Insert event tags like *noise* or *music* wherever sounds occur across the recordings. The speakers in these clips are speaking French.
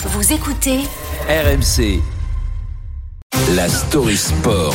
Vous écoutez RMC. La story sport.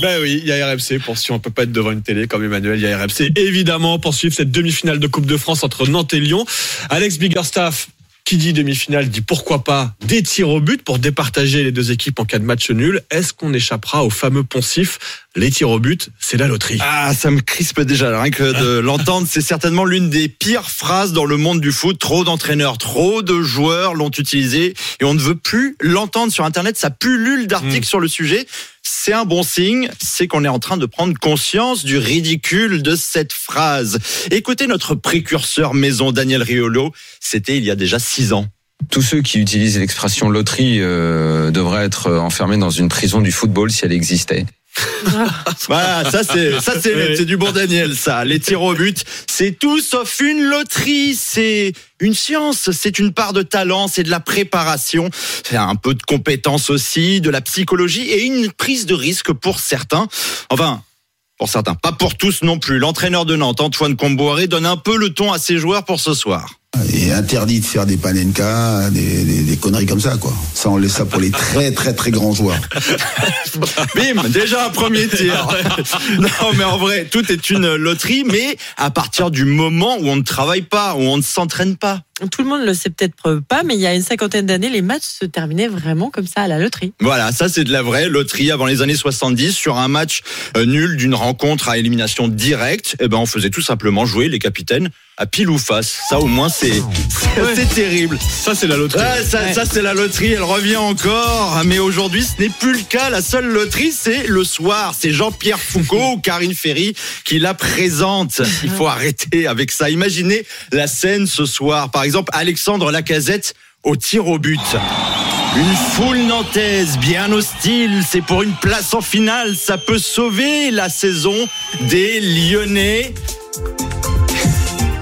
Ben oui, il y a RMC pour si on peut pas être devant une télé comme Emmanuel, il y a RMC évidemment pour suivre cette demi-finale de Coupe de France entre Nantes et Lyon. Alex Biggerstaff qui dit demi-finale dit pourquoi pas des tirs au but pour départager les deux équipes en cas de match nul. Est-ce qu'on échappera au fameux poncif Les tirs au but, c'est la loterie. Ah, ça me crispe déjà, rien que de *laughs* l'entendre. C'est certainement l'une des pires phrases dans le monde du foot. Trop d'entraîneurs, trop de joueurs l'ont utilisé et on ne veut plus l'entendre sur Internet. Ça pullule d'articles sur le sujet. C'est un bon signe, c'est qu'on est en train de prendre conscience du ridicule de cette phrase. Écoutez notre précurseur maison Daniel Riolo, c'était il y a déjà six ans. Tous ceux qui utilisent l'expression loterie euh, devraient être enfermés dans une prison du football si elle existait. Voilà, ça c'est ça c'est c'est du bon Daniel ça. Les tirs au but, c'est tout sauf une loterie, c'est une science, c'est une part de talent, c'est de la préparation, c'est un peu de compétence aussi, de la psychologie et une prise de risque pour certains. Enfin, pour certains, pas pour tous non plus. L'entraîneur de Nantes, Antoine Comboiré, donne un peu le ton à ses joueurs pour ce soir. Et interdit de faire des panenka, des, des, des conneries comme ça, quoi. Ça, on laisse ça pour les très, très, très grands joueurs. *laughs* Bim, déjà un premier tir. *laughs* non, mais en vrai, tout est une loterie, mais à partir du moment où on ne travaille pas, où on ne s'entraîne pas. Tout le monde le sait peut-être pas, mais il y a une cinquantaine d'années, les matchs se terminaient vraiment comme ça à la loterie. Voilà, ça c'est de la vraie loterie avant les années 70 sur un match euh, nul d'une rencontre à élimination directe. Eh ben, on faisait tout simplement jouer les capitaines à pile ou face. Ça au moins c'est c'est c'est terrible. Ça c'est la loterie. Ouais, ça, ça c'est la loterie, elle revient encore. Mais aujourd'hui, ce n'est plus le cas. La seule loterie, c'est le soir. C'est Jean-Pierre Foucault *laughs* ou Karine Ferry qui la présente. Il faut arrêter avec ça. Imaginez la scène ce soir. Par exemple, Alexandre Lacazette au tir au but. Une foule nantaise bien hostile, c'est pour une place en finale, ça peut sauver la saison des Lyonnais.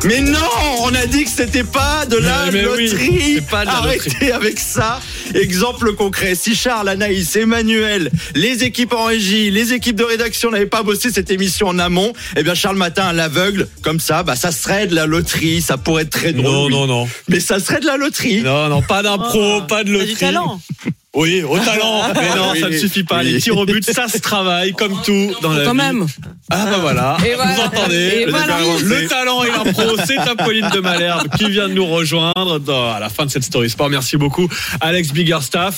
Mais non, on a dit que c'était pas de la Mais- mais oui, loterie. c'est pas de la Arrêtez loterie. avec ça. Exemple concret, si Charles, Anaïs, Emmanuel, les équipes en régie, les équipes de rédaction n'avaient pas bossé cette émission en amont, eh bien Charles Matin à l'aveugle, comme ça, bah ça serait de la loterie, ça pourrait être très drôle. Non, oui. non, non. Mais ça serait de la loterie. Non, non, pas d'impro, Oh, pas de T'as loterie. du talent. Oui, au talent. *laughs* Mais non, ça ne suffit pas. oui. Les tirs au but, ça se travaille comme tout dans la Quand vie. même. Ah bah voilà, Et vous voilà. entendez Et le, voilà. le talent et l'impro, c'est Apolline de Malherbe qui vient de nous rejoindre dans- à la fin de cette story sport. Merci beaucoup Alex Biggerstaff.